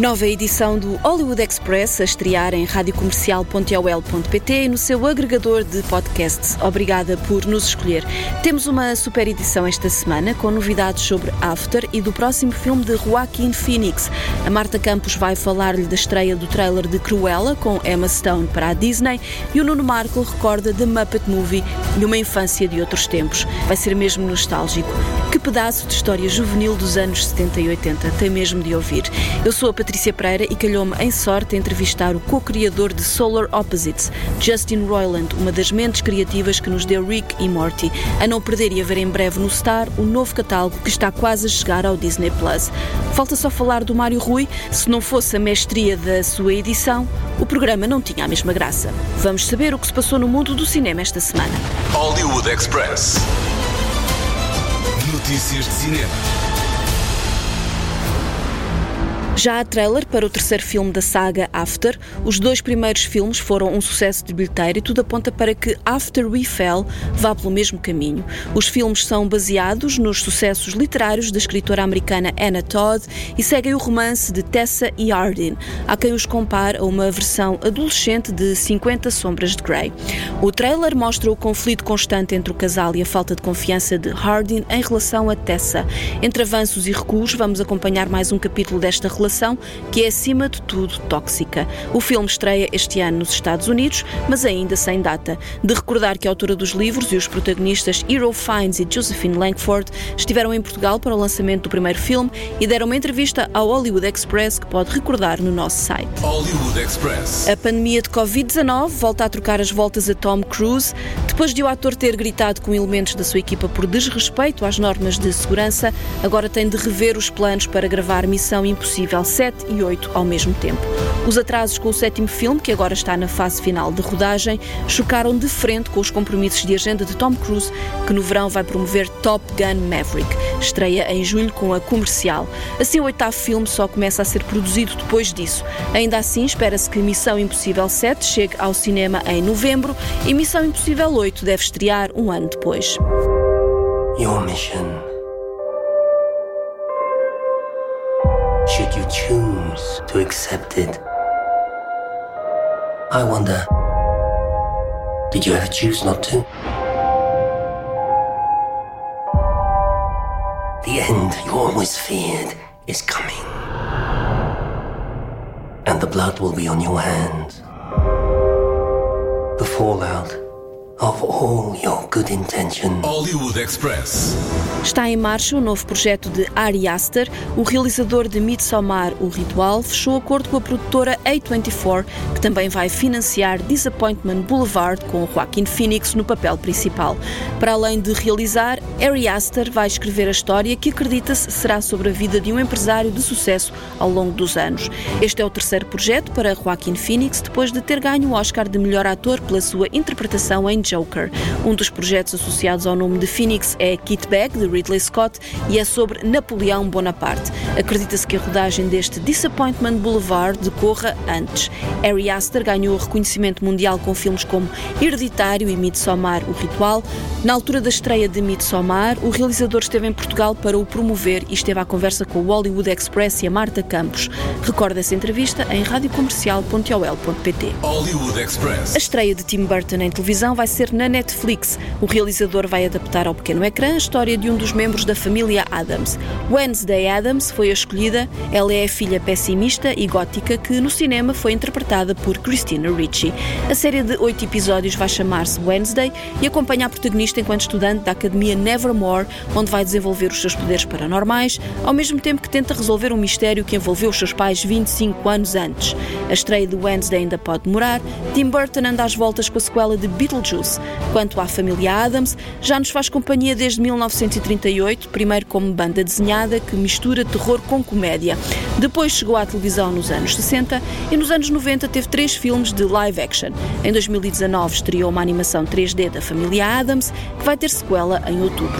Nova edição do Hollywood Express a estrear em radiocomercial.ol.pt e no seu agregador de podcasts. Obrigada por nos escolher. Temos uma super edição esta semana com novidades sobre After e do próximo filme de Joaquin Phoenix. A Marta Campos vai falar-lhe da estreia do trailer de Cruella com Emma Stone para a Disney e o Nuno Marco recorda The Muppet Movie e uma infância de outros tempos. Vai ser mesmo nostálgico. Que pedaço de história juvenil dos anos 70 e 80. Tem mesmo de ouvir. Eu sou a Patrícia Pereira e calhou-me em sorte entrevistar o co-criador de Solar Opposites, Justin Roiland, uma das mentes criativas que nos deu Rick e Morty. A não perder e a ver em breve no Star o novo catálogo que está quase a chegar ao Disney Plus. Falta só falar do Mário Rui. Se não fosse a mestria da sua edição, o programa não tinha a mesma graça. Vamos saber o que se passou no mundo do cinema esta semana. Hollywood Express. Notícias de cinema. Já há trailer para o terceiro filme da saga After. Os dois primeiros filmes foram um sucesso de bilheteiro e tudo aponta para que After We Fell vá pelo mesmo caminho. Os filmes são baseados nos sucessos literários da escritora americana Anna Todd e seguem o romance de Tessa e Hardin. Há quem os compare a uma versão adolescente de 50 Sombras de Grey. O trailer mostra o conflito constante entre o casal e a falta de confiança de Hardin em relação a Tessa. Entre avanços e recuos, vamos acompanhar mais um capítulo desta relação que é, acima de tudo, tóxica. O filme estreia este ano nos Estados Unidos, mas ainda sem data. De recordar que a autora dos livros e os protagonistas Hero Fiennes e Josephine Langford estiveram em Portugal para o lançamento do primeiro filme e deram uma entrevista ao Hollywood Express que pode recordar no nosso site. A pandemia de Covid-19 volta a trocar as voltas a Tom Cruise. Depois de o ator ter gritado com elementos da sua equipa por desrespeito às normas de segurança, agora tem de rever os planos para gravar Missão Impossível 7 e 8 ao mesmo tempo. Os atrasos com o sétimo filme, que agora está na fase final de rodagem, chocaram de frente com os compromissos de agenda de Tom Cruise, que no verão vai promover Top Gun Maverick. Estreia em julho com a comercial. Assim, o oitavo filme só começa a ser produzido depois disso. Ainda assim, espera-se que Missão Impossível 7 chegue ao cinema em novembro e Missão Impossível 8 deve estrear um ano depois. Your mission. You choose to accept it? I wonder, did you ever choose not to? The end you always feared is coming. And the blood will be on your hands. The fallout of all your good intentions. Hollywood Express. Está em marcha o novo projeto de Ari Aster. O realizador de Midsommar, O Ritual, fechou acordo com a produtora A24, que também vai financiar Disappointment Boulevard com Joaquin Phoenix no papel principal. Para além de realizar, Ari Aster vai escrever a história que acredita-se será sobre a vida de um empresário de sucesso ao longo dos anos. Este é o terceiro projeto para Joaquin Phoenix depois de ter ganho o Oscar de melhor ator pela sua interpretação em Joker. Um dos projetos associados ao nome de Phoenix é Kit Bag, de Ridley Scott, e é sobre Napoleão Bonaparte. Acredita-se que a rodagem deste Disappointment Boulevard decorra antes. Ari Aster ganhou reconhecimento mundial com filmes como Hereditário e Midsommar, O Ritual. Na altura da estreia de Midsommar, o realizador esteve em Portugal para o promover e esteve à conversa com o Hollywood Express e a Marta Campos. Recorda essa entrevista em radiocomercial.ol.pt. Hollywood Express. A estreia de Tim Burton em televisão vai ser na Netflix. O realizador vai adaptar ao pequeno ecrã a história de um dos membros da família Adams. Wednesday Adams foi a escolhida. Ela é a filha pessimista e gótica que no cinema foi interpretada por Christina Ricci. A série de oito episódios vai chamar-se Wednesday e acompanha a protagonista enquanto estudante da Academia Nevermore, onde vai desenvolver os seus poderes paranormais, ao mesmo tempo que tenta resolver um mistério que envolveu os seus pais 25 anos antes. A estreia de Wednesday ainda pode demorar. Tim Burton anda às voltas com a sequela de Beetlejuice. Quanto à família Adams, já nos faz companhia desde 1938, primeiro como banda desenhada que mistura terror com comédia. Depois chegou à televisão nos anos 60 e nos anos 90 teve três filmes de live action. Em 2019 estreou uma animação 3D da família Adams, que vai ter sequela em outubro.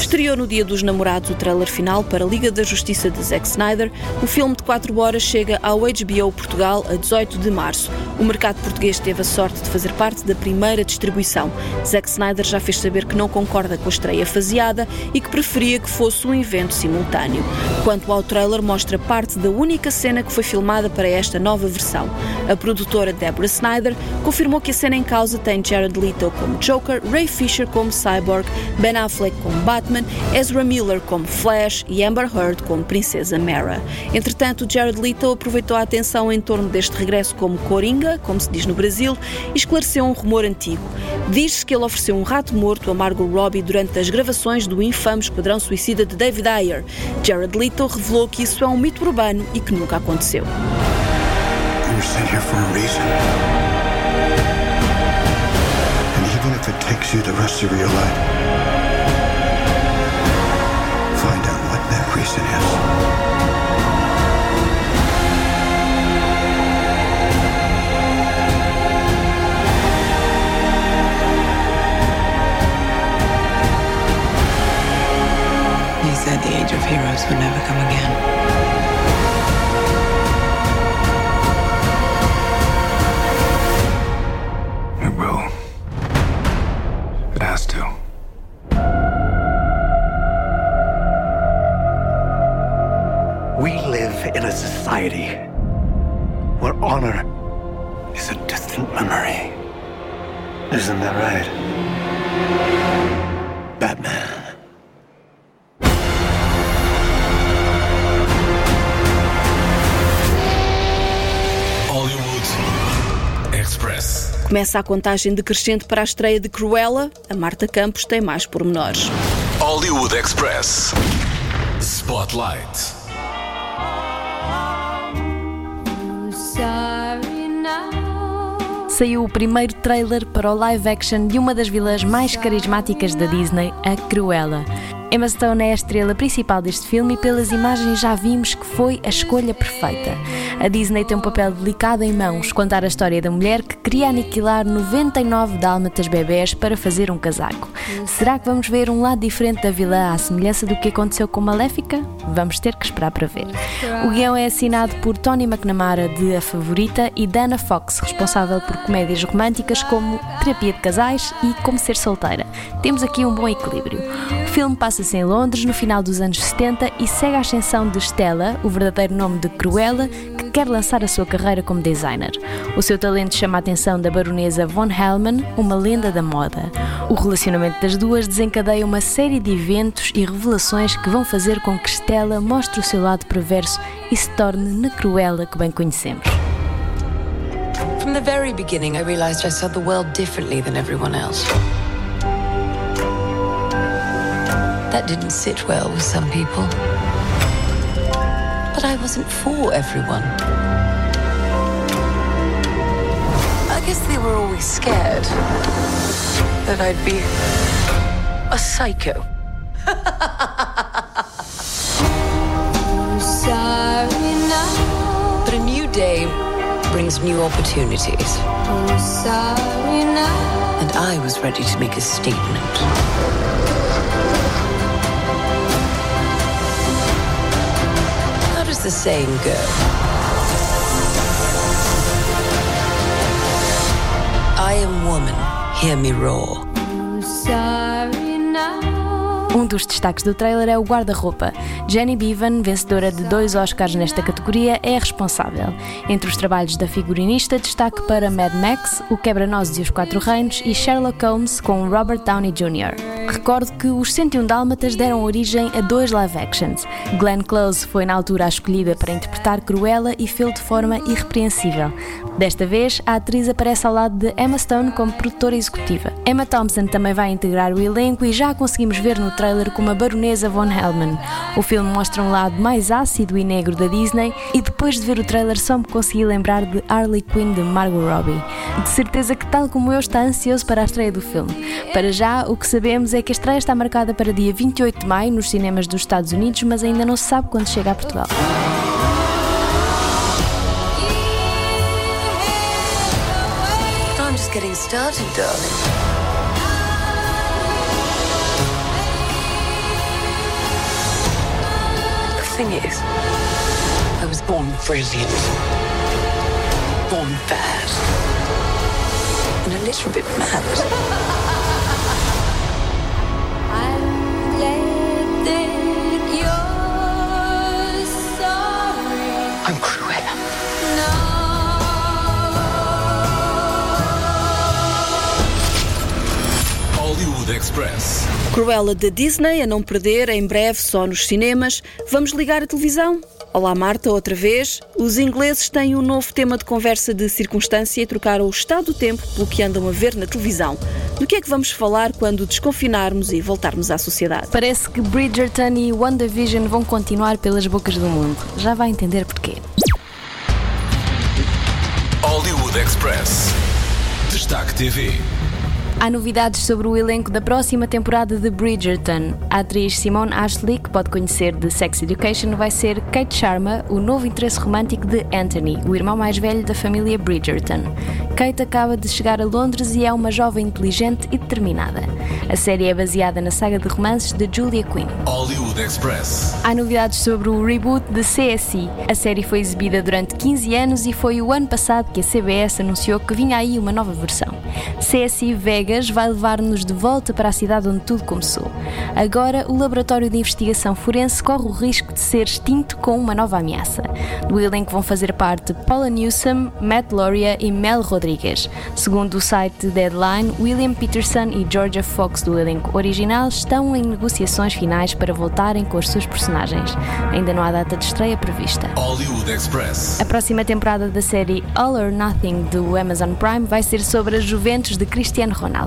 Estreou no Dia dos Namorados o trailer final para a Liga da Justiça de Zack Snyder. O filme de 4 horas chega ao HBO Portugal a 18 de março. O mercado português teve a sorte de fazer parte da primeira distribuição. Zack Snyder já fez saber que não concorda com a estreia faseada e que preferia que fosse um evento simultâneo. Quanto ao trailer, mostra parte da única cena que foi filmada para esta nova versão. A produtora Deborah Snyder confirmou que a cena em causa tem Jared Leto como Joker, Ray Fisher como Cyborg, Ben Affleck como Batman, Ezra Miller como Flash e Amber Heard como Princesa Mara. Entretanto, Jared Leto aproveitou a atenção em torno deste regresso como Coringa, como se diz no Brasil, e esclareceu um rumor antigo. Diz-se que ele ofereceu um rato morto a Margot Robbie durante as gravações do infame Esquadrão Suicida de David Ayer. Jared Leto revelou que isso é um mito urbano e que nunca aconteceu. You said the age of heroes would never come again. It will. It has to. We live in a society where honor is a distant memory. Isn't that right? Batman. Começa a contagem decrescente para a estreia de Cruella. A Marta Campos tem mais pormenores. Hollywood Express. Spotlight. Saiu o primeiro trailer para o live action de uma das vilãs mais carismáticas da Disney, a Cruella. Emma Stone é a estrela principal deste filme e pelas imagens já vimos que foi a escolha perfeita. A Disney tem um papel delicado em mãos, contar a história da mulher que queria aniquilar 99 dálmatas bebés para fazer um casaco. Será que vamos ver um lado diferente da vilã à semelhança do que aconteceu com Maléfica? Vamos ter que esperar para ver. O guião é assinado por Tony McNamara de A Favorita e Dana Fox, responsável por comédias românticas como Terapia de Casais e Como Ser Solteira. Temos aqui um bom equilíbrio. O filme passa-se em Londres no final dos anos 70 e segue a ascensão de Stella, o verdadeiro nome de Cruella, que quer lançar a sua carreira como designer. O seu talento chama a atenção da baronesa Von Hellman, uma lenda da moda. O relacionamento das duas desencadeia uma série de eventos e revelações que vão fazer com que Stella mostre o seu lado perverso e se torne na Cruella que bem conhecemos. From the very beginning, I realized I saw the world differently than everyone else. That didn't sit well with some people. But I wasn't for everyone. I guess they were always scared that I'd be a psycho. But a new day brings new opportunities. And I was ready to make a statement. The saying go? I am woman, hear me roar. Um dos destaques do trailer é o guarda-roupa. Jenny Bevan, vencedora de dois Oscars nesta categoria, é a responsável. Entre os trabalhos da figurinista, destaque para Mad Max, O Quebra-Nozes e os Quatro Reinos e Sherlock Holmes com Robert Downey Jr. Recordo que os 101 Dálmatas deram origem a dois live actions. Glenn Close foi na altura a escolhida para interpretar Cruella e fez de forma irrepreensível. Desta vez, a atriz aparece ao lado de Emma Stone como produtora executiva. Emma Thompson também vai integrar o elenco e já a conseguimos ver no trailer como a baronesa Von Hellman. O filme mostra um lado mais ácido e negro da Disney e depois de ver o trailer só me consegui lembrar de Harley Quinn de Margot Robbie. De certeza que tal como eu está ansioso para a estreia do filme. Para já, o que sabemos é é que a estreia está marcada para dia 28 de maio nos cinemas dos Estados Unidos, mas ainda não se sabe quando chega a Portugal. I'm just getting started, darling. thing is, I was born brilliant, born bad, and a little bit mad. I'm Cruella. Hollywood Express. Cruella da Disney, a não perder, em breve só nos cinemas. Vamos ligar a televisão? Olá Marta, outra vez. Os ingleses têm um novo tema de conversa de circunstância e trocaram o estado do tempo pelo que andam a ver na televisão. Do que é que vamos falar quando desconfinarmos e voltarmos à sociedade? Parece que Bridgerton e WandaVision vão continuar pelas bocas do mundo. Já vai entender porquê. Hollywood Express. Destaque TV. Há novidades sobre o elenco da próxima temporada de Bridgerton. A atriz Simone Ashley, que pode conhecer de Sex Education, vai ser Kate Sharma, o novo interesse romântico de Anthony, o irmão mais velho da família Bridgerton. Kate acaba de chegar a Londres e é uma jovem inteligente e determinada. A série é baseada na saga de romances de Julia Quinn. Hollywood Express. Há novidades sobre o reboot de CSI. A série foi exibida durante 15 anos e foi o ano passado que a CBS anunciou que vinha aí uma nova versão. CSI Vegas vai levar-nos de volta para a cidade onde tudo começou. Agora, o Laboratório de Investigação Forense corre o risco de ser extinto com uma nova ameaça. Do elenco vão fazer parte Paula Newsom, Matt Lauria e Mel Rodrigues. Segundo o site Deadline, William Peterson e Georgia Fox do elenco original estão em negociações finais para voltarem com as suas personagens. Ainda não há data de estreia prevista. Hollywood Express. A próxima temporada da série All or Nothing do Amazon Prime vai ser sobre as Juventus de Cristiano Ronaldo.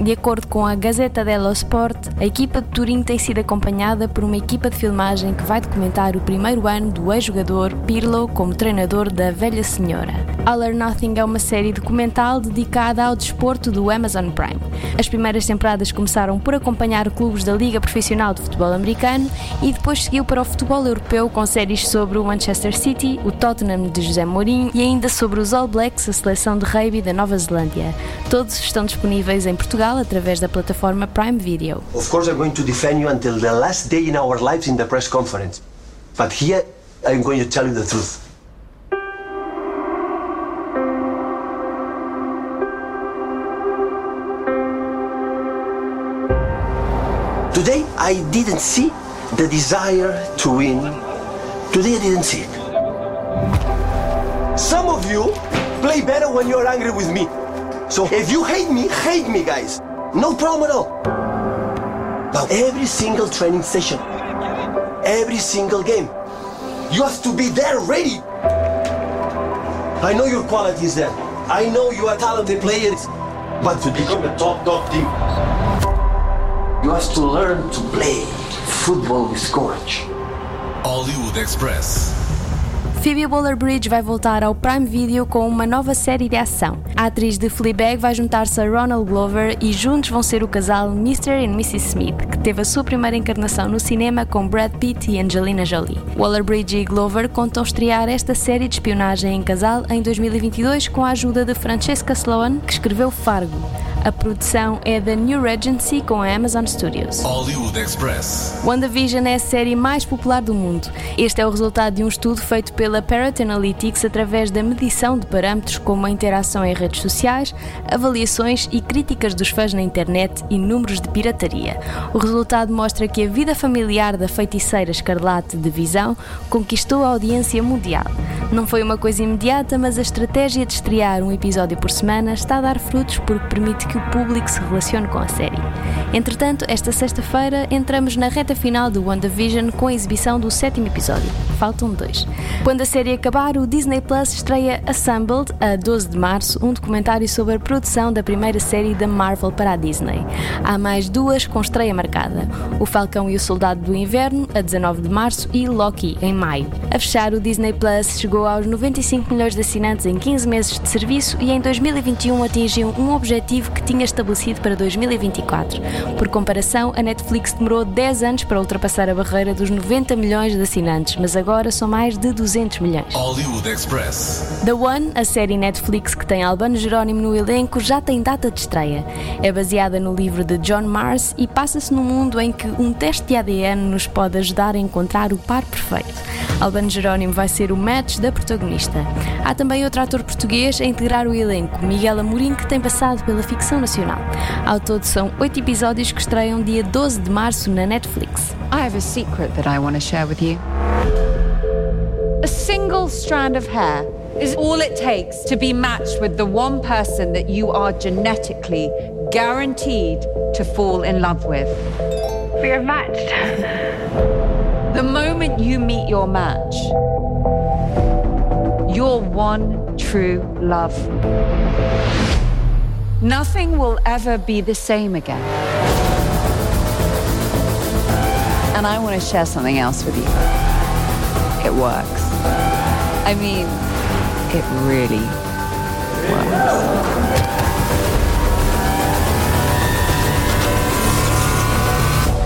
De acordo com a Gazeta dello Sport, a equipa de Turim tem sido acompanhada por uma equipa de filmagem que vai documentar o primeiro ano do ex-jogador Pirlo como treinador da velha senhora. All or Nothing é uma série documental dedicada ao desporto do Amazon Prime. As primeiras temporadas começaram por acompanhar clubes da Liga Profissional de Futebol Americano e depois seguiu para o futebol europeu com séries sobre o Manchester City, o Tottenham de José Mourinho e ainda sobre os All Blacks, a seleção de rugby da Nova Zelândia. Todos estão disponíveis em Portugal através da plataforma Prime Video. Of course, I'm going to defend you until the last day in our lives in the press conference. But here, I'm going to tell you the truth. Today, I didn't see the desire to win. Today, I didn't see it. Some of you play better when you're angry with me. So if you hate me, hate me, guys. No problem at all. But every single training session, every single game, you have to be there ready. I know your quality is there. I know you are talented players. But to become a top, top team, you have to learn to play football with courage. Hollywood Express. Phoebe Waller-Bridge vai voltar ao Prime Video com uma nova série de ação. A atriz de Fleabag vai juntar-se a Ronald Glover e juntos vão ser o casal Mr. e Mrs. Smith, que teve a sua primeira encarnação no cinema com Brad Pitt e Angelina Jolie. Waller-Bridge e Glover contam estrear esta série de espionagem em casal em 2022 com a ajuda de Francesca Sloan, que escreveu Fargo. A produção é da New Regency com a Amazon Studios. Hollywood Express. WandaVision é a série mais popular do mundo. Este é o resultado de um estudo feito pela Parrot Analytics através da medição de parâmetros como a interação em redes sociais, avaliações e críticas dos fãs na internet e números de pirataria. O resultado mostra que a vida familiar da feiticeira escarlate de Visão conquistou a audiência mundial. Não foi uma coisa imediata, mas a estratégia de estrear um episódio por semana está a dar frutos porque permite que o público se relacione com a série. Entretanto, esta sexta-feira entramos na reta final do WandaVision com a exibição do sétimo episódio. Faltam dois. Quando a série acabar, o Disney Plus estreia Assembled, a 12 de março, um documentário sobre a produção da primeira série da Marvel para a Disney. Há mais duas com estreia marcada: O Falcão e o Soldado do Inverno, a 19 de março, e Loki, em maio. A fechar, o Disney Plus chegou aos 95 milhões de assinantes em 15 meses de serviço e em 2021 atingiu um objetivo que que tinha estabelecido para 2024. Por comparação, a Netflix demorou 10 anos para ultrapassar a barreira dos 90 milhões de assinantes, mas agora são mais de 200 milhões. Hollywood Express. The One, a série Netflix que tem Albano Jerónimo no elenco, já tem data de estreia. É baseada no livro de John Mars e passa-se num mundo em que um teste de ADN nos pode ajudar a encontrar o par perfeito. Albano Jerónimo vai ser o match da protagonista. Há também outro ator português a integrar o elenco, Miguel Amorim, que tem passado pela ficção nacional. Ao todo são oito episódios que estreiam dia 12 de março na Netflix. I have a secret that I want to share with you. A single strand of hair is all it takes to be matched with the one person that you are genetically guaranteed to fall in love with. We are matched. The moment you meet your match, your one true love, nothing will ever be the same again. And I want to share something else with you. It works. I mean, it really works.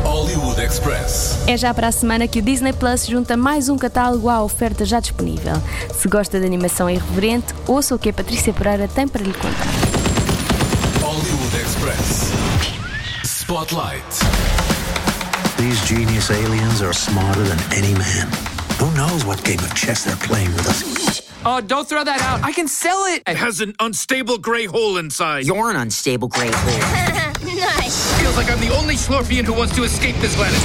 Hollywood Express. É já para a semana que o Disney Plus junta mais um catálogo à oferta já disponível. Se gosta de animação irreverente, ouça o que a Patrícia Pereira tem para lhe contar. Spotlight. These genius aliens are smarter than any man. Who knows what game of chess they're playing with us? Oh, don't throw that out. I can sell it. It has an unstable gray hole inside. You're an unstable gray hole. nice. Feels like I'm the only Slorpian who wants to escape this planet.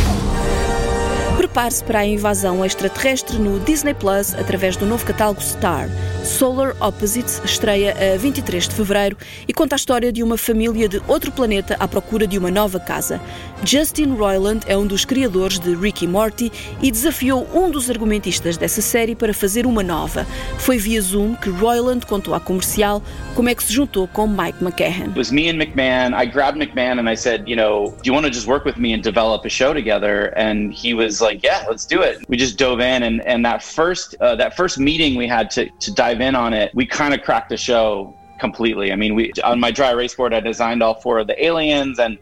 Prepare-se para a invasão extraterrestre no Disney Plus através do novo catálogo Star. Solar Opposites estreia a 23 de fevereiro e conta a história de uma família de outro planeta à procura de uma nova casa. Justin Roiland é um dos criadores de Rick e Morty e desafiou um dos argumentistas dessa série para fazer uma nova. Foi via Zoom que Roiland contou à comercial como é que se juntou com Mike McCahan. It was me and McMahon. I grabbed McMahon and I said, you know, do you want to just work with me and develop a show together? And he was like, yeah, let's do it. We just dove in, and and that first uh, that first meeting we had to to dive in on it, we kind of cracked the show completely. I mean, we on my dry erase board, I designed all four of the aliens and.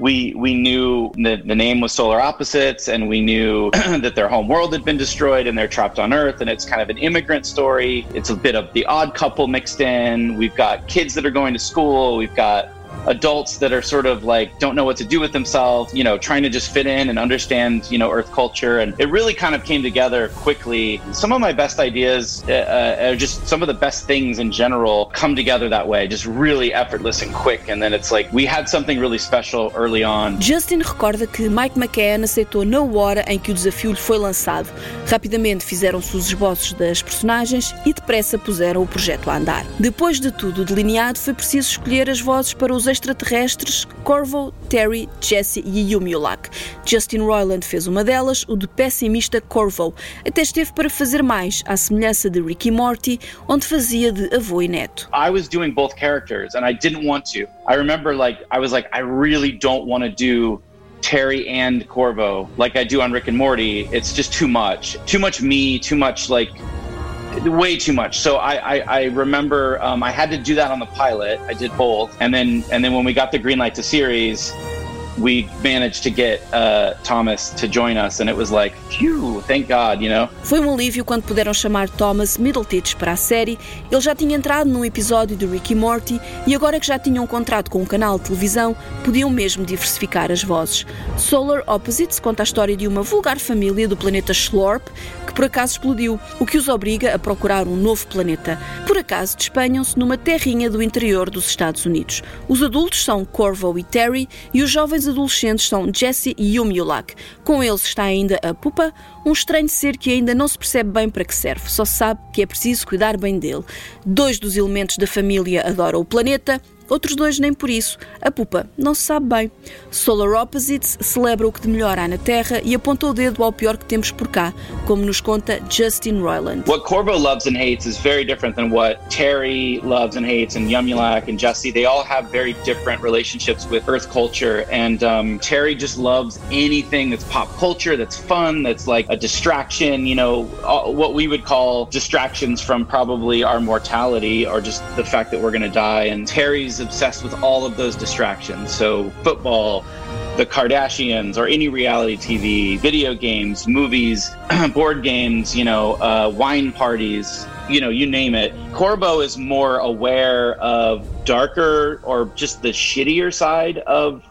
We, we knew the, the name was Solar Opposites, and we knew that their home world had been destroyed and they're trapped on Earth. And it's kind of an immigrant story. It's a bit of the odd couple mixed in. We've got kids that are going to school. We've got adults that are sort of like don't know what to do with themselves, you know, trying to just fit in and understand, you know, Earth culture. And it really kind of came together quickly. Some of my best ideas, uh, uh, just some of the best things in general, come together that way, just really effortless and quick. And then it's like we had something really special early on. Justin recorda que Mike McCann aceitou na hora em que o desafio lhe foi lançado. Rapidamente fizeram-se os esboços das personagens e depressa puseram o projeto a andar. Depois de tudo delineado, foi preciso escolher as vozes para os extraterrestres Corvo, Terry, Jesse e Yumulak. Justin Roiland fez uma delas, o de pessimista Corvo. Até esteve para fazer mais, à semelhança de Ricky Morty, onde fazia de avô e neto. I was doing both characters and I didn't want to. I remember like I was like I really don't want to do Terry and Corvo like I do on Rick and Morty. It's just too much. Too much me, too much like way too much. So I I, I remember um, I had to do that on the pilot. I did both, and then and then when we got the green light to series, we managed to get uh, Thomas to join us, and it was like, phew, thank God, you know. Foi um alívio quando puderam chamar Thomas Middletich para a série. Ele já tinha entrado num episódio de Rick e Morty e agora que já tinham um contrato com um canal de televisão, podiam mesmo diversificar as vozes. Solar Opposites conta a história de uma vulgar família do planeta Schlorp que por acaso explodiu, o que os obriga a procurar um novo planeta. Por acaso despenham-se numa terrinha do interior dos Estados Unidos. Os adultos são Corvo e Terry e os jovens adolescentes são Jesse e Yumulak. Com eles está ainda a Pupa, um estranho ser que ainda não se percebe bem para que serve, só se sabe que é preciso cuidar bem dele. Dois dos elementos da família adoram o planeta, outros dois nem por isso. A Pupa não se sabe bem. Solar Opposites celebra o que de melhor há na Terra e aponta o dedo ao pior que temos por cá, como nos conta Justin Roiland. What Corvo loves and hates is very different than what Terry loves and hates, and Yumulak and Jesse. They all have very different relationships with Earth culture. And um, Terry just loves anything that's pop culture, that's fun, that's like a distraction, you know, what we would call distractions from probably our mortality or just the fact that we're going to die. And Terry's obsessed with all of those distractions. So, football, the Kardashians, or any reality TV, video games, movies, board games, you know, uh, wine parties, you know, you name it. Corbo is more aware of darker or just the shittier side of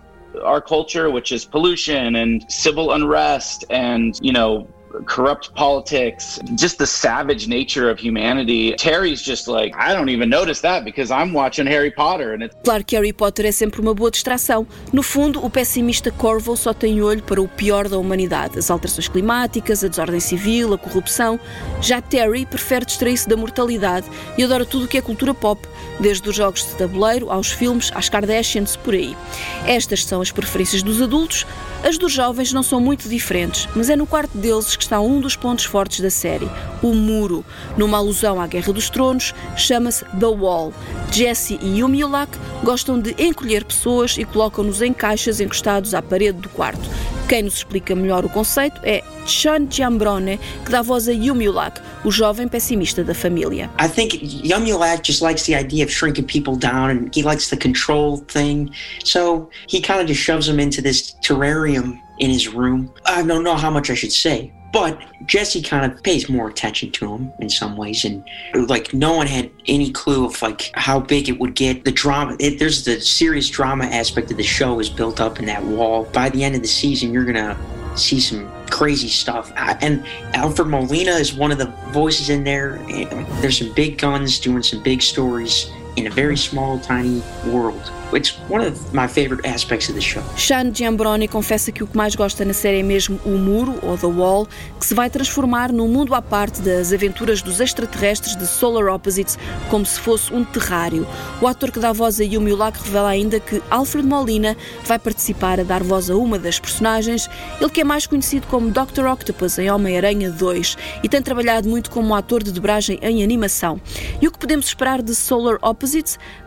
our culture, which is pollution and civil unrest and, you know, corrupt politics, just the savage nature of humanity. Terry's just like, I don't even notice that because I'm watching Harry Potter and it's Claro que Harry Potter é sempre uma boa distração. No fundo, o pessimista Corvo só tem olho para o pior da humanidade: as alterações climáticas, a desordem civil, a corrupção. Já Terry prefere distrair-se da mortalidade e adora tudo o que é cultura pop, desde os jogos de tabuleiro aos filmes, às Kardashians, por aí. Estas são as preferências dos adultos. As dos jovens não são muito diferentes, mas é no quarto deles que está um dos pontos fortes da série, o muro. Numa alusão à Guerra dos Tronos, chama-se The Wall. Jesse e Yumilak gostam de encolher pessoas e colocam-nos em caixas encostados à parede do quarto. Quem nos explica melhor o conceito é Chan Giambrone, que dá voz a Yumilak, o jovem pessimista da família. I think Yumulak just likes the idea of shrinking people down and he likes the control thing. So he kind of just shoves them into this terrarium in his room. I don't know how much I should say. But Jesse kind of pays more attention to him in some ways, and like no one had any clue of like how big it would get. The drama, it, there's the serious drama aspect of the show is built up in that wall. By the end of the season, you're gonna see some crazy stuff. And Alfred Molina is one of the voices in there. There's some big guns doing some big stories in a very small, tiny world. It's one of my favorite aspects of the show. Sean Giambroni confessa que o que mais gosta na série é mesmo o muro, ou The Wall, que se vai transformar num mundo à parte das aventuras dos extraterrestres de Solar Opposites, como se fosse um terrário. O ator que dá voz a Yumi Ulak revela ainda que Alfred Molina vai participar a dar voz a uma das personagens, ele que é mais conhecido como Dr. Octopus em Homem-Aranha 2 e tem trabalhado muito como ator de dobragem em animação. E o que podemos esperar de Solar Opposites?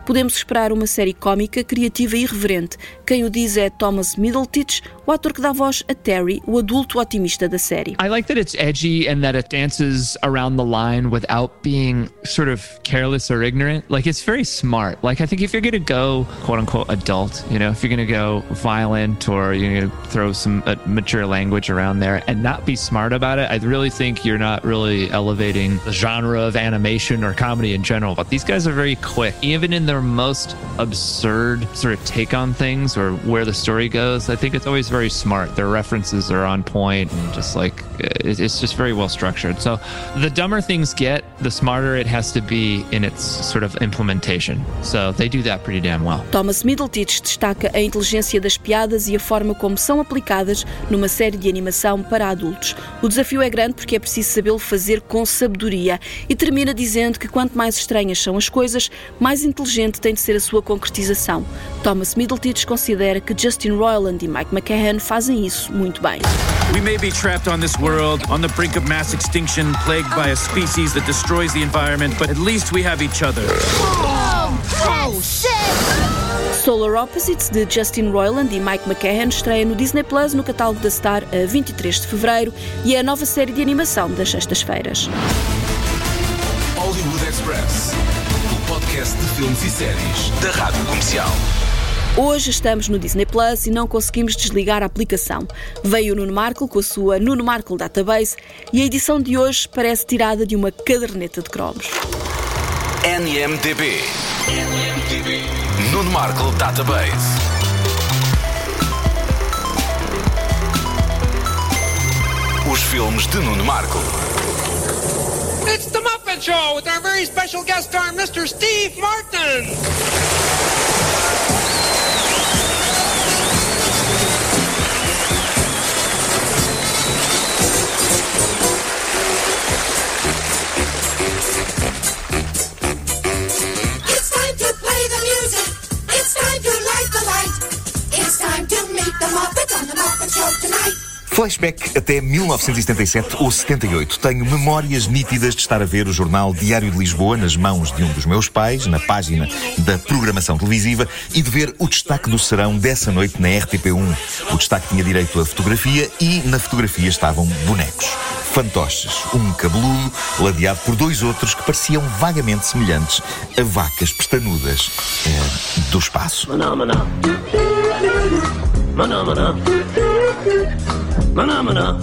Podemos esperar uma série cómica, criativa e irreverente. Quem o diz é Thomas Middletich, o ator que dá voz a Terry, o adulto otimista da série. I like that it's edgy and that it dances around the line without being sort of careless or ignorant. Like it's very smart. Like I think if you're going to go quote unquote adult, you know, if you're going to go violent or you're going to throw some uh, mature language around there and not be smart about it, I really think you're not really elevating the genre of animation or comedy in general. But these guys are very quick, even in their most absurd sort of take on things or where the story goes. I think it's always very smart. Their references are on point and just like it- it's just very well structured. So the dumber things get, the smarter it has to be in its sort of implementation. So they do that pretty damn well. Thomas Middletich destaca a inteligência das piadas e a forma como são aplicadas numa série de animação para adultos. O desafio é grande porque é preciso sabê-lo fazer com sabedoria e termina dizendo que quanto mais estranhas são as coisas, mais inteligente tem de ser a sua concretização. Thomas Middletich considera que Justin Roiland e Mike McCahan fazem isso muito bem. We may be trapped on this world, on the brink of mass extinction, plagued by a species that destroys the environment, but at least we have each other. Solar Opposites, de Justin Roiland e Mike McCahan, estreia no Disney Plus no catálogo da Star a 23 de fevereiro e é a nova série de animação das sextas-feiras. Hollywood Express. O podcast de filmes e séries da Rádio Comercial. Hoje estamos no Disney Plus e não conseguimos desligar a aplicação. Veio o Nuno Markle com a sua Nuno Markle Database e a edição de hoje parece tirada de uma caderneta de cromos. NMDB. NMDB. Nuno Markle Database. Os filmes de Nuno Markle. Show with our very special guest star, Mr. Steve Martin. Flashback até 1977 ou 78. Tenho memórias nítidas de estar a ver o jornal Diário de Lisboa nas mãos de um dos meus pais, na página da programação televisiva, e de ver o destaque do serão dessa noite na RTP1. O destaque tinha direito a fotografia e na fotografia estavam bonecos. Fantoches, um cabeludo ladeado por dois outros que pareciam vagamente semelhantes a vacas pestanudas eh, do espaço. Maná, maná. Maná, maná. Maná, maná.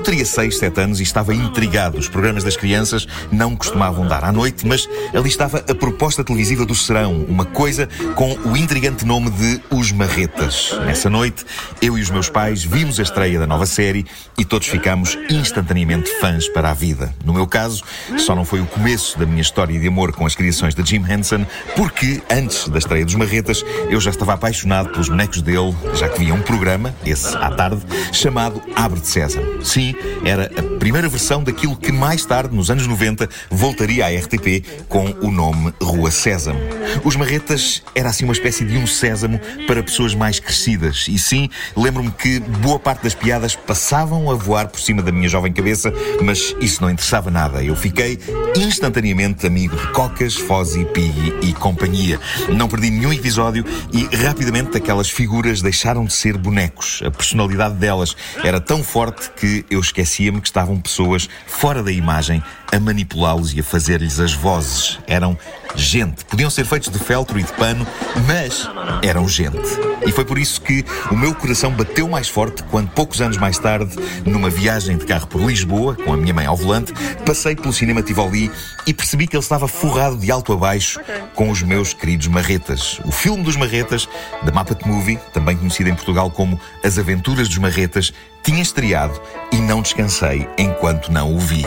Eu teria 6, 7 anos e estava intrigado. Os programas das crianças não costumavam dar à noite, mas ali estava a proposta televisiva do Serão, uma coisa com o intrigante nome de Os Marretas. Nessa noite, eu e os meus pais vimos a estreia da nova série e todos ficamos instantaneamente fãs para a vida. No meu caso, só não foi o começo da minha história de amor com as criações de Jim Henson, porque antes da estreia dos Marretas, eu já estava apaixonado pelos bonecos dele, já que via um programa, esse à tarde, chamado Abre de César. Sim, era a primeira versão daquilo que mais tarde, nos anos 90, voltaria à RTP com o nome Rua Sésamo. Os Marretas era assim uma espécie de um sésamo para pessoas mais crescidas. E sim, lembro-me que boa parte das piadas passavam a voar por cima da minha jovem cabeça, mas isso não interessava nada. Eu fiquei instantaneamente amigo de Cocas, Fozzie, Piggy e companhia. Não perdi nenhum episódio e rapidamente aquelas figuras deixaram de ser bonecos. A personalidade delas era tão forte que eu esquecia-me que estavam pessoas fora da imagem a manipulá-los e a fazer-lhes as vozes. Eram gente. Podiam ser feitos de feltro e de pano, mas eram gente. E foi por isso que o meu coração bateu mais forte quando, poucos anos mais tarde, numa viagem de carro por Lisboa, com a minha mãe ao volante, passei pelo cinema Tivoli e percebi que ele estava forrado de alto a baixo com os meus queridos marretas. O filme dos marretas, da Muppet Movie, também conhecido em Portugal como As Aventuras dos Marretas, tinha estreado e não descansei enquanto não o vi.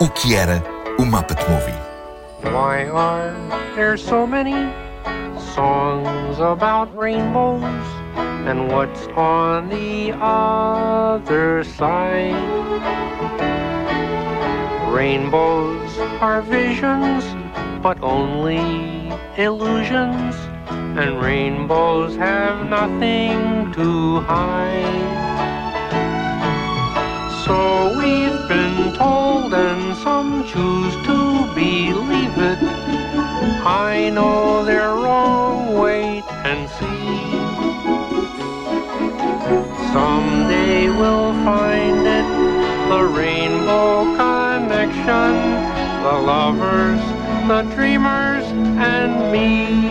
O que era o Muppet Movie? Why are there so many songs about rainbows? And what's on the other side? Rainbows are visions, but only illusions. And rainbows have nothing to hide. So we've been told, and some choose to believe it. I know they're wrong, wait and see. Someday we'll find it the rainbow connection, the lovers, the dreamers, and me.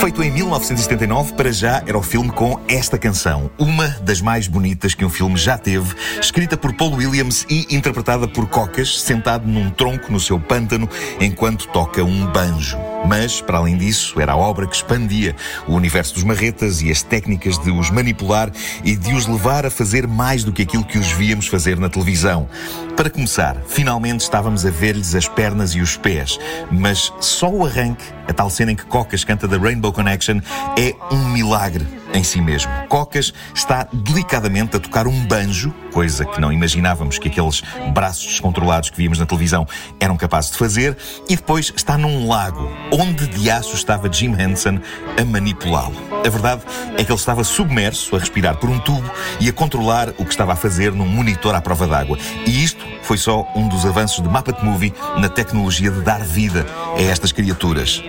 Feito em 1979, para já era o filme com esta canção, uma das mais bonitas que um filme já teve, escrita por Paul Williams e interpretada por Cocas, sentado num tronco no seu pântano enquanto toca um banjo. Mas, para além disso, era a obra que expandia o universo dos marretas e as técnicas de os manipular e de os levar a fazer mais do que aquilo que os víamos fazer na televisão. Para começar, finalmente estávamos a ver-lhes as pernas e os pés, mas só o arranque, a tal cena em que Cocas canta da Rainbow Connection, é um milagre em si mesmo. Cocas está delicadamente a tocar um banjo, coisa que não imaginávamos que aqueles braços descontrolados que víamos na televisão eram capazes de fazer, e depois está num lago, onde de aço estava Jim Henson a manipulá-lo. A verdade é que ele estava submerso, a respirar por um tubo e a controlar o que estava a fazer num monitor à prova d'água. E isto foi só um dos avanços de Muppet Movie na tecnologia de dar vida a estas criaturas.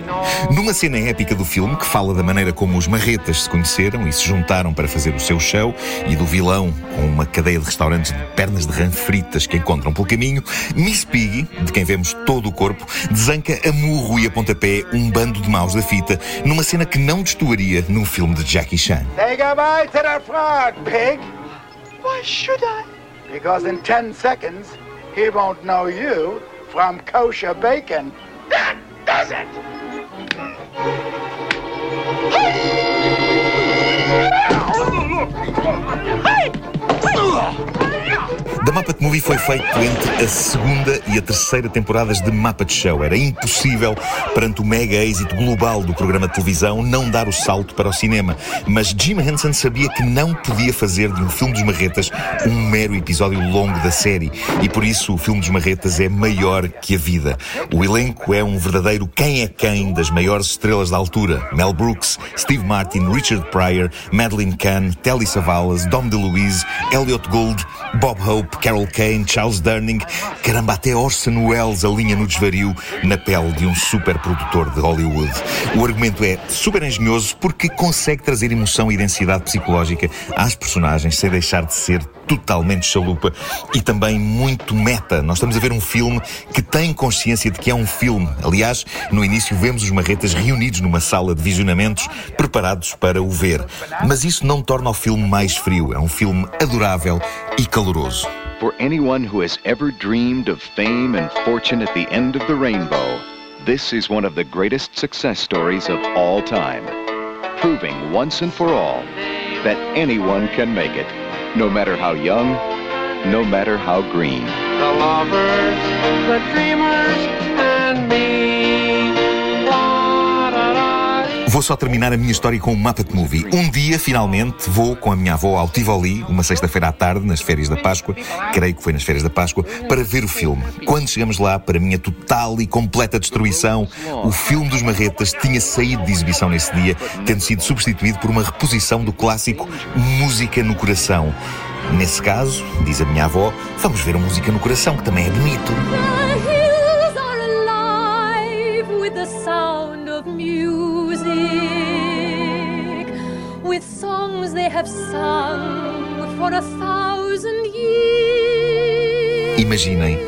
Numa cena épica do filme, que fala da maneira como os marretas se conheceram e se juntaram para fazer o seu show, e do vilão com uma cadeia de restaurantes de pernas de rã fritas que encontram pelo caminho, Miss Piggy, de quem vemos todo o corpo, desanca a murro e a pontapé um bando de maus da fita, numa cena que não destoaria num filme de Jackie Chan. Say goodbye to the frog, pig. Why should I? Because in 10 seconds, he won't know you from kosher bacon. That does it! Da The Muppet Movie foi feito entre a segunda e a terceira temporadas de Muppet Show. Era impossível, perante o mega êxito global do programa de televisão, não dar o salto para o cinema. Mas Jim Henson sabia que não podia fazer de um filme dos Marretas um mero episódio longo da série. E por isso o filme dos Marretas é maior que a vida. O elenco é um verdadeiro quem é quem das maiores estrelas da altura. Mel Brooks, Steve Martin, Richard Pryor, Madeline Kahn, Telly Savalas, Dom DeLuise, Elliot Gould, Bob Hope, Carol Kane, Charles Durning, caramba, até Orson Welles alinha no desvario na pele de um super produtor de Hollywood. O argumento é super engenhoso porque consegue trazer emoção e densidade psicológica às personagens sem deixar de ser totalmente chalupa e também muito meta. Nós estamos a ver um filme que tem consciência de que é um filme. Aliás, no início vemos os marretas reunidos numa sala de visionamentos preparados para o ver. Mas isso não torna o filme mais frio. É um filme adorável e caloroso. For anyone who has ever dreamed of fame and fortune at the end of the rainbow, this is one of the greatest success stories of all time. Proving once and for all that anyone can make it, no matter how young, no matter how green. The lovers, the dreamers, and me. Vou só terminar a minha história com o Muppet Movie. Um dia, finalmente, vou com a minha avó ao Tivoli, uma sexta-feira à tarde, nas férias da Páscoa, creio que foi nas férias da Páscoa, para ver o filme. Quando chegamos lá, para a minha total e completa destruição, o filme dos Marretas tinha saído de exibição nesse dia, tendo sido substituído por uma reposição do clássico Música no Coração. Nesse caso, diz a minha avó, vamos ver a Música no Coração, que também é bonito. With songs they have sung for a thousand years. Imaginem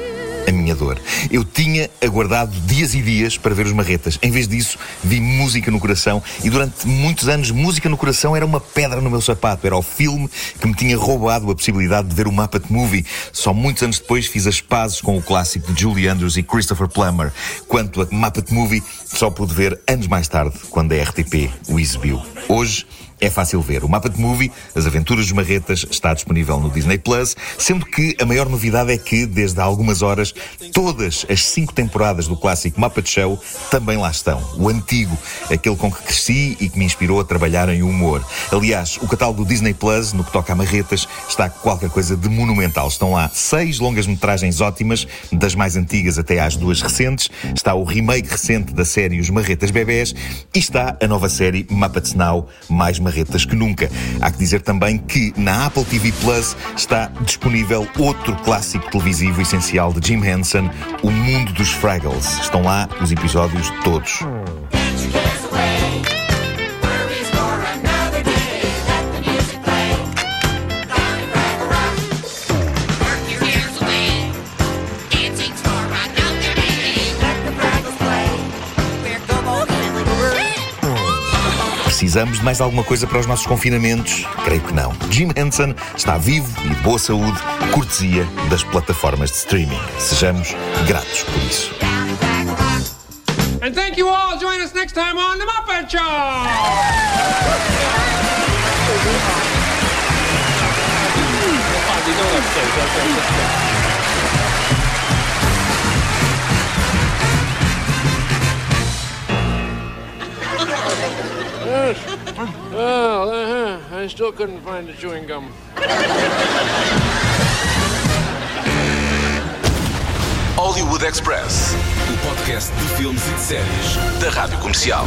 a minha dor. Eu tinha aguardado dias e dias para ver os marretas. Em vez disso, vi música no coração e durante muitos anos, música no coração era uma pedra no meu sapato. Era o filme que me tinha roubado a possibilidade de ver o Muppet Movie. Só muitos anos depois fiz as pazes com o clássico de Julie Andrews e Christopher Plummer. Quanto a Muppet Movie, só pude ver anos mais tarde, quando a RTP o exibiu. Hoje, é fácil ver. O Muppet Movie, As Aventuras dos Marretas, está disponível no Disney Plus, sendo que a maior novidade é que, desde há algumas horas, todas as cinco temporadas do clássico Muppet Show também lá estão. O antigo, aquele com que cresci e que me inspirou a trabalhar em humor. Aliás, o catálogo do Disney Plus, no que toca a marretas, está qualquer coisa de monumental. Estão lá seis longas-metragens ótimas, das mais antigas até às duas recentes. Está o remake recente da série Os Marretas Bebés e está a nova série Muppets Now, mais marretas que nunca. Há que dizer também que na Apple TV Plus está disponível outro clássico televisivo essencial de Jim Henson, O Mundo dos Fraggles. Estão lá os episódios todos. Precisamos de mais alguma coisa para os nossos confinamentos? Creio que não. Jim Henson está vivo e de boa saúde, cortesia das plataformas de streaming. Sejamos gratos por isso. And thank you all. Join us next time on The Muppet Show! I still couldn't find the chewing gum. Hollywood Express, o podcast de filmes e de séries da Rádio Comercial.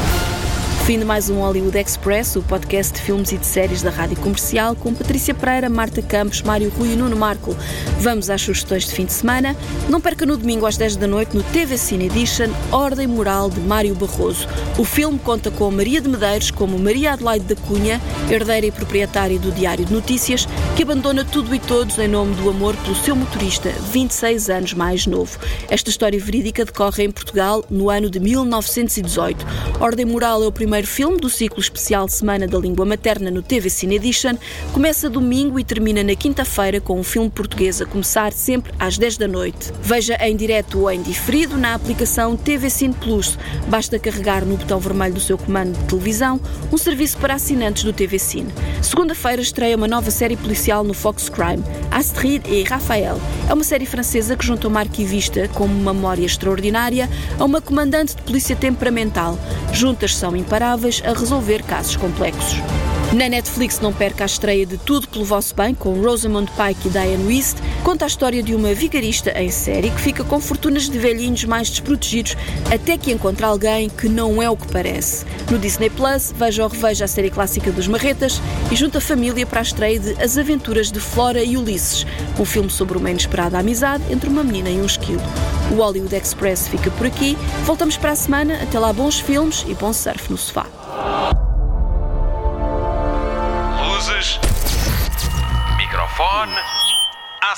Fim de mais um Hollywood Express, o podcast de filmes e de séries da Rádio Comercial, com Patrícia Pereira, Marta Campos, Mário Rui e Nuno Marco. Vamos às sugestões de fim de semana. Não perca no domingo às 10 da noite, no TV Cine Edition, Ordem Moral de Mário Barroso. O filme conta com Maria de Medeiros como Maria Adelaide da Cunha, herdeira e proprietária do Diário de Notícias, que abandona tudo e todos em nome do amor pelo seu motorista, 26 anos mais novo. Esta história verídica decorre em Portugal no ano de 1918. Ordem Moral é o primeiro primeiro filme do ciclo especial Semana da Língua Materna no TV Cine Edition, começa domingo e termina na quinta-feira com um filme português a começar sempre às 10 da noite. Veja em direto ou em diferido na aplicação TV Cine Plus. Basta carregar no botão vermelho do seu comando de televisão, um serviço para assinantes do TV Cine. Segunda-feira estreia uma nova série policial no Fox Crime, Astrid e Raphael. É uma série francesa que junta uma arquivista com uma memória extraordinária a uma comandante de polícia temperamental. Juntas são imparáveis a resolver casos complexos. Na Netflix não perca a estreia de Tudo pelo Vosso Bem com Rosamund Pike e Diane West. Conta a história de uma vigarista em série que fica com fortunas de velhinhos mais desprotegidos até que encontra alguém que não é o que parece. No Disney Plus, veja ou reveja a série clássica dos Marretas e junta a família para a estreia de As Aventuras de Flora e Ulisses, um filme sobre uma inesperada amizade entre uma menina e um esquilo. O Hollywood Express fica por aqui. Voltamos para a semana. Até lá, bons filmes e bom surf no sofá.